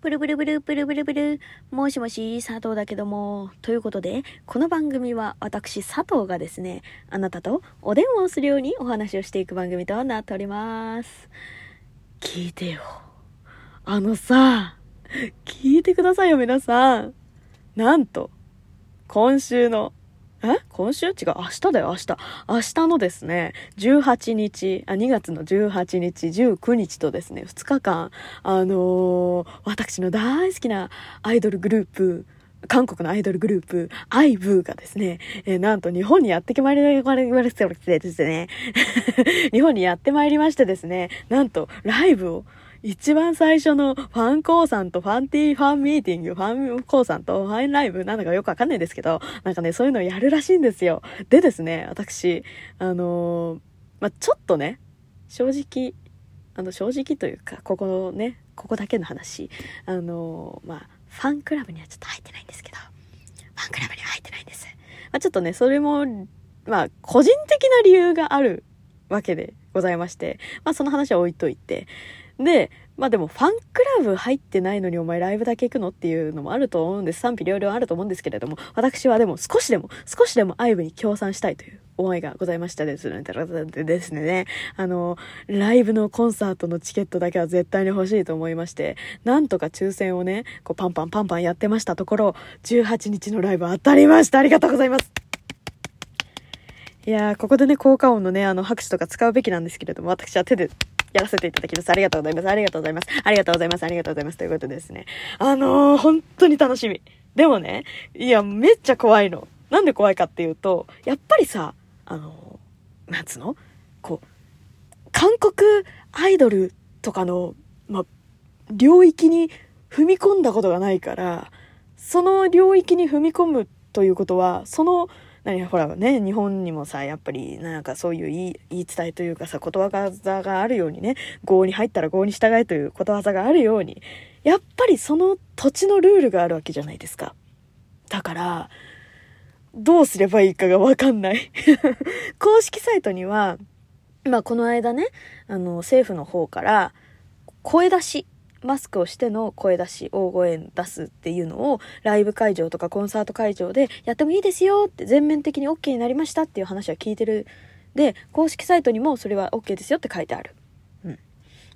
ブルブルブルブルブルブル。もしもし、佐藤だけども。ということで、この番組は私、佐藤がですね、あなたとお電話をするようにお話をしていく番組となっております。聞いてよ。あのさ、聞いてくださいよ、皆さん。なんと、今週のえ？今週？違う。明日だよ、明日。明日のですね、18日、あ、2月の18日、19日とですね、2日間、あのー私の大好きなアイドルグループ、韓国のアイドルグループ、アイブーがですね、えーなんと日本にやってきまいりましてですね、日本にやってまいりましてですね、なんとライブを一番最初のファンコーさんとファンティーファンミーティング、ファンコーさんとファンライブなんだかよくわかんないですけど、なんかね、そういうのをやるらしいんですよ。でですね、私、あのーまあ、ちょっとね、正直、あの、正直というか、ここね、ここだけの話、あのーまあ、ファンクラブにはちょっと入ってないんですけど、ファンクラブには入ってないんです。まあ、ちょっとね、それも、まあ、個人的な理由があるわけでございまして、まあ、その話は置いといて、で、まあでもファンクラブ入ってないのにお前ライブだけ行くのっていうのもあると思うんです。賛否両論あると思うんですけれども、私はでも少しでも、少しでもアイブに協賛したいという思いがございましたですね。でですね、あの、ライブのコンサートのチケットだけは絶対に欲しいと思いまして、なんとか抽選をね、こうパンパンパンパンやってましたところ、18日のライブ当たりましたありがとうございますいやー、ここでね、効果音のね、あの、拍手とか使うべきなんですけれども、私は手でやらせていただきます。ありがとうございます。ありがとうございます。ありがとうございます。ありがとうございます。ということですね。あのー、本当に楽しみ。でもね、いや、めっちゃ怖いの。なんで怖いかっていうと、やっぱりさ、あのー、なんつうの？こう、韓国アイドルとかの、ま、領域に踏み込んだことがないから、その領域に踏み込むということは、その、何ほらね、日本にもさ、やっぱり、なんかそういう言い言い伝えというかさ、ことわざがあるようにね、合に入ったら合に従えということわざがあるように、やっぱりその土地のルールがあるわけじゃないですか。だから、どうすればいいかがわかんない。公式サイトには、まあこの間ね、あの、政府の方から、声出し、マスクをしての声出し、大声出すっていうのを、ライブ会場とかコンサート会場でやってもいいですよって全面的に OK になりましたっていう話は聞いてる。で、公式サイトにもそれは OK ですよって書いてある。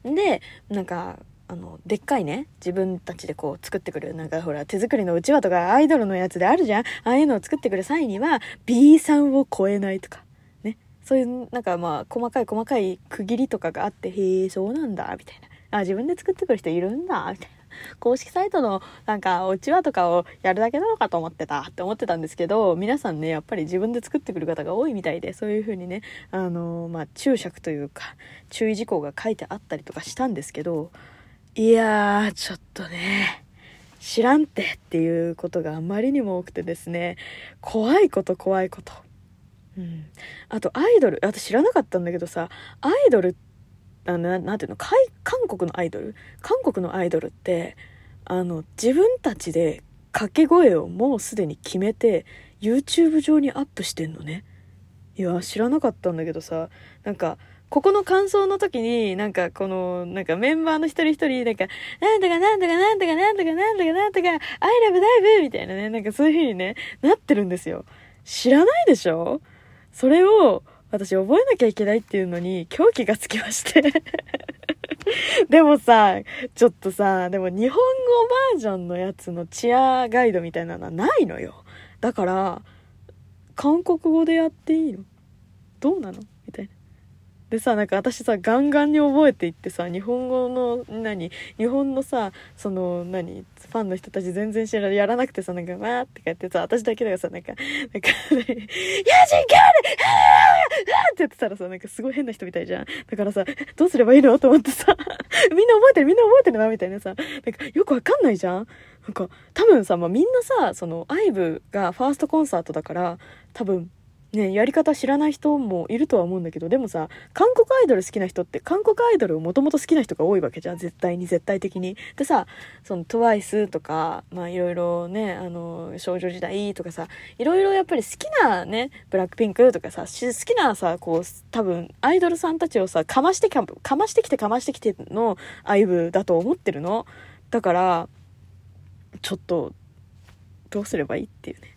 うん。で、なんか、あの、でっかいね、自分たちでこう作ってくる、なんかほら、手作りのうちわとかアイドルのやつであるじゃんああいうのを作ってくる際には、B さんを超えないとか、ね。そういう、なんかまあ、細かい細かい区切りとかがあって、へえ、そうなんだ、みたいな。あ、自分で作ってくる人いるんだ、みたいな。公式サイトのなんかうちわとかをやるだけなのかと思ってたって思ってたんですけど皆さんねやっぱり自分で作ってくる方が多いみたいでそういう風にねあのまあ注釈というか注意事項が書いてあったりとかしたんですけどいやーちょっとね知らんってっていうことがあまりにも多くてですね怖いこと怖いことうんあとアイドル私知らなかったんだけどさアイドルってあのななんていうの韓国のアイドル？韓国のアイドルってあの自分たちで掛け声をもうすでに決めて YouTube 上にアップしてんのねいや知らなかったんだけどさなんかここの感想の時に、なんかこの、なんかメンバーの一人一人、なんか、なんとかなんとかなんとかなんとかなんとかなんとか、I love dive! みたいなね、なんかそういう風にね、なってるんですよ。知らないでしょ？それを、私覚えなきゃいけないっていうのに狂気がつきまして。でもさちょっとさでも日本語バージョンのやつのチアガイドみたいなのはないのよ。だから韓国語でやっていいの？どうなの？みたいな。でさなんか私さガンガンに覚えていってさ日本語の何？日本のさその何？ファンの人たち全然知らないやらなくてさなんかわーってやってさ私だけだがさなんかなんか「ヤジンギャルってやってたらさなんかすごい変な人みたいじゃん。だからさどうすればいいのと思ってさみんな覚えてるみんな覚えてるなみたいなさなんかよくわかんないじゃん。なんか多分さ、まあ、みんなさそのアイブがファーストコンサートだから多分ね、やり方知らない人もいるとは思うんだけどでもさ韓国アイドル好きな人って韓国アイドルをもともと好きな人が多いわけじゃん。絶対に絶対的に。でさその TWICE とかまあいろいろねあの少女時代とかさいろいろやっぱり好きなねブラックピンクとかさ好きなさこう多分アイドルさんたちをさかましてかかましてきてかましてきてのアイブだと思ってるの。だからちょっとどうすればいいっていうね。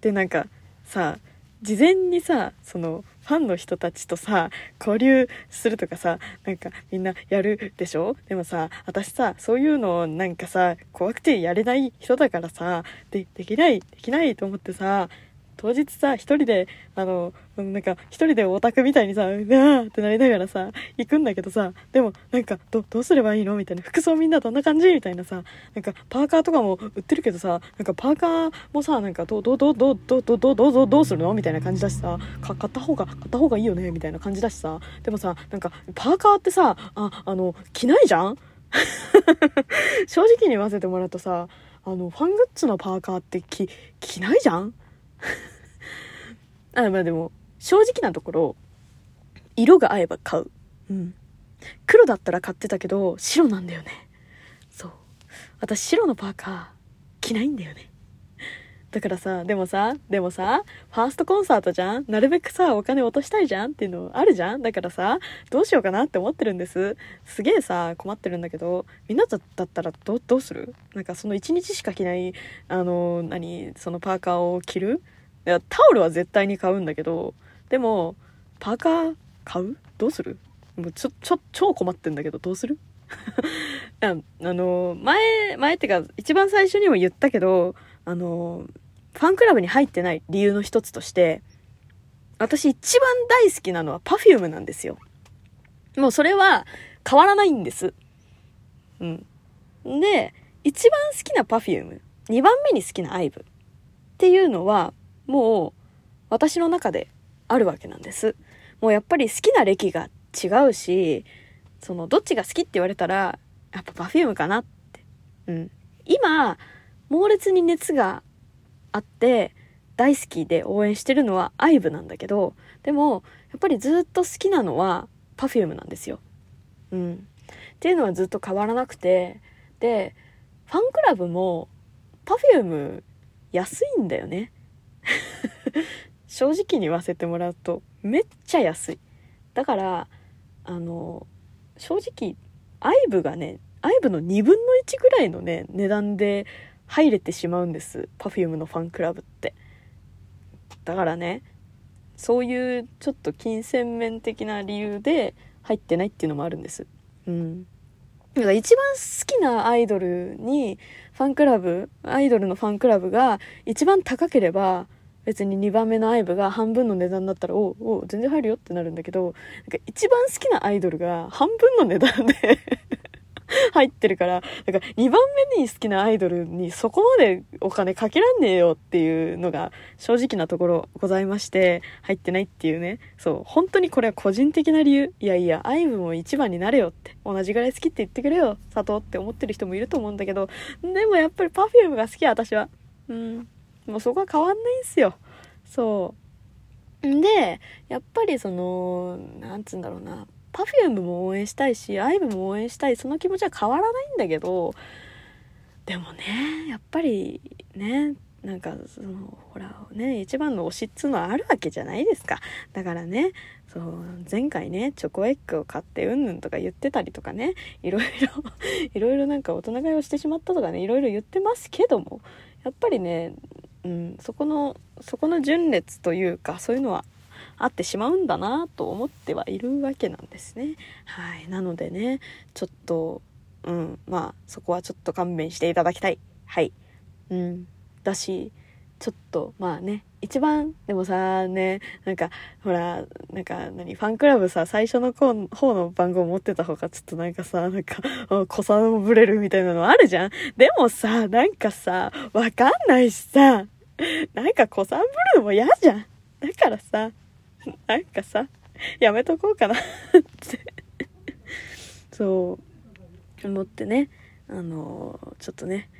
でなんかさ事前にさそのファンの人たちとさ交流するとかさなんかみんなやるでしょ？でもさ私さそういうのなんかさ怖くてやれない人だからさでできないできないと思ってさ当日さ、一人で、あの、なんか、一人でオタクみたいにさ、うわーってなりながらさ、行くんだけどさ、でも、なんか、ど、どうすればいいの？みたいな。服装みんなどんな感じ？みたいなさ、なんか、パーカーとかも売ってるけどさ、なんか、パーカーもさ、なんか、どう、どう、どう、どう、どう、どう、どう、どう、どうするの？みたいな感じだしさ、か、買った方が、買った方がいいよね？みたいな感じだしさ、でもさ、なんか、パーカーってさ、あ、あの、着ないじゃん？正直に言わせてもらうとさ、あの、ファングッズのパーカーって着、着ないじゃん？あ、まあでも、正直なところ、色が合えば買う。うん。黒だったら買ってたけど、白なんだよね。そう。私白のパーカー着ないんだよね。だからさ、でもさ、でもさ、ファーストコンサートじゃん？なるべくさ、お金落としたいじゃんっていうのあるじゃん？だからさ、どうしようかなって思ってるんです。すげえさ、困ってるんだけど、みんなだったらどどうする？なんかその1日しか着ない、あの、何、そのパーカーを着る？いや、タオルは絶対に買うんだけど、でも、パーカー買う？どうする？もうちょ、ちょ、超困ってんだけど、どうする？あの、前、前ってか、一番最初にも言ったけど、あの、ファンクラブに入ってない理由の一つとして、私一番大好きなのは Perfume なんですよ。もうそれは変わらないんです。うん。で、一番好きな Perfume、二番目に好きな IVE っていうのは、もう私の中であるわけなんです。もうやっぱり好きな歴が違うし、そのどっちが好きって言われたら、やっぱ Perfume かなって。うん。今、猛烈に熱があって大好きで応援してるのは IVE なんだけどでもやっぱりずっと好きなのは Perfume なんですよ。うん、っていうのはずっと変わらなくてでファンクラブも Perfume 安いんだよね。正直に言わせてもらうとめっちゃ安い。だからあの正直 IVE がね IVE の2分の1ぐらいのね値段で入れてしまうんです Perfume のファンクラブって。だからねそういうちょっと金銭面的な理由で入ってないっていうのもあるんです。うん。だから一番好きなアイドルにファンクラブアイドルのファンクラブが一番高ければ別に2番目のアイブが半分の値段だったらおお全然入るよってなるんだけどなんか一番好きなアイドルが半分の値段で 入ってるから、だか2番目に好きなアイドルにそこまでお金かけらんねえよっていうのが正直なところございまして、入ってないっていうね。そう、本当にこれは個人的な理由。いやいや、アイブも一番になれよって。同じぐらい好きって言ってくれよ、佐藤って思ってる人もいると思うんだけど、でもやっぱり Perfume が好き私は。うん。もうそこは変わんないんすよ。そう。んで、やっぱりその、なんつうんだろうな。Perfume も応援したいし IVE も応援したいその気持ちは変わらないんだけどでもねやっぱりねなんかそのほらね一番の推しっつうのはあるわけじゃないですか。だからねそう前回ねチョコエッグを買ってうんぬんとか言ってたりとかねいろいろ いろいろなんか大人買いをしてしまったとかねいろいろ言ってますけどもやっぱりね、うん、そこのそこの順列というかそういうのはあってしまうんだなと思ってはいるわけなんですね。はい。なのでね、ちょっと、うん、まあ、そこはちょっと勘弁していただきたい。はい。うん。だし、ちょっと、まあね、一番、でもさ、ね、なんか、ほら、なんか、何、ファンクラブさ、最初の方の番号持ってた方が、ちょっとなんかさ、なんか、子さんぶれるみたいなのあるじゃんでもさ、なんかさ、わかんないしさ、なんか子さんぶるのも嫌じゃん。だからさ、なんかさ、やめとこうかな。っ てそう思ってね。あのちょっとね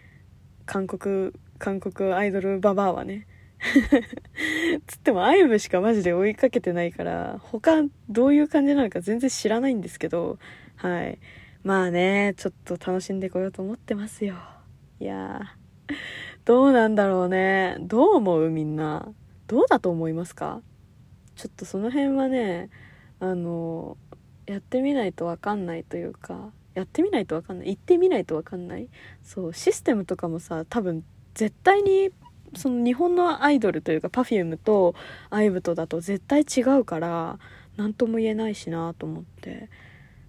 韓国韓国アイドルババアはね つってもアイブしかマジで追いかけてないから他どういう感じなのか全然知らないんですけどはい。まあねちょっと楽しんでこようと思ってますよ。いやどうなんだろうね。どう思うみんな。どうだと思いますか？ちょっとその辺はねあのやってみないと分かんないというかやってみないとわかんない行ってみないとわかんない。そうシステムとかもさ多分絶対にその日本のアイドルというか Perfume と IVE とだと絶対違うから何とも言えないしなと思って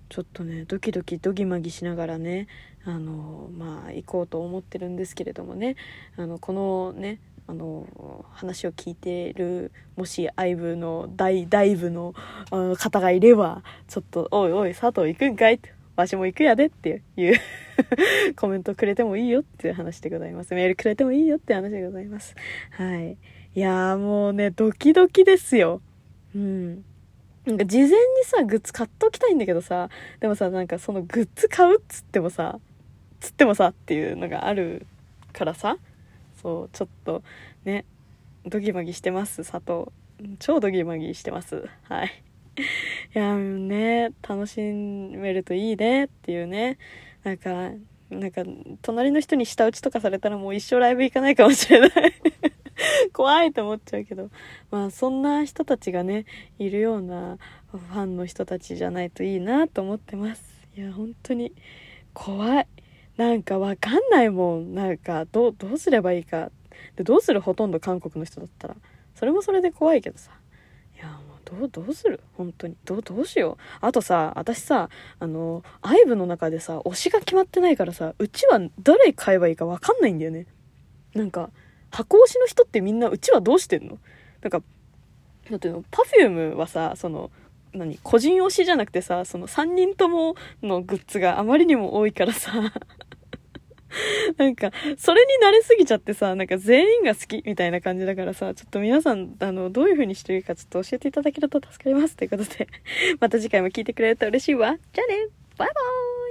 ちょっとねドキドキドギマギしながらねあのまあ行こうと思ってるんですけれどもねあのこのねあの話を聞いてるもし IVE の大大部の方がいればちょっと「おいおい佐藤行くんかい?」ってわしも行くやでっていうコメントくれてもいいよっていう話でございます。メールくれてもいいよって話でございます。はい。いやもうね、ドキドキですよ。うん。なんか事前にさ、グッズ買っときたいんだけどさ、でもさ、なんかそのグッズ買うっつってもさ、つってもさっていうのがあるからさ、そう、ちょっとね、ドギマギしてます、佐藤。超ドギマギしてます。はい。いやね楽しめるといいねっていうねなんかなんか隣の人に舌打ちとかされたらもう一生ライブ行かないかもしれない 怖いと思っちゃうけどまあそんな人たちがねいるようなファンの人たちじゃないといいなと思ってますいや本当に怖いなんかわかんないもん。なんかどどうすればいいか。でどうするほとんど韓国の人だったら。それもそれで怖いけどさ。どう、どうする？本当に。どう、どうしよう。あとさ、私さ、あの、IVE の中でさ、推しが決まってないからさ、うちは誰買えばいいかわかんないんだよね。なんか、箱推しの人ってみんな、うちはどうしてんの？なんか、なんていうの、Perfume はさ、その、何？個人推しじゃなくてさ、その3人とものグッズがあまりにも多いからさ。なんか、それに慣れすぎちゃってさ、なんか全員が好きみたいな感じだからさ、ちょっと皆さん、あの、どういう風にしてるかちょっと教えていただけると助かります。ということで、また次回も聞いてくれると嬉しいわ。じゃあねバイバーイ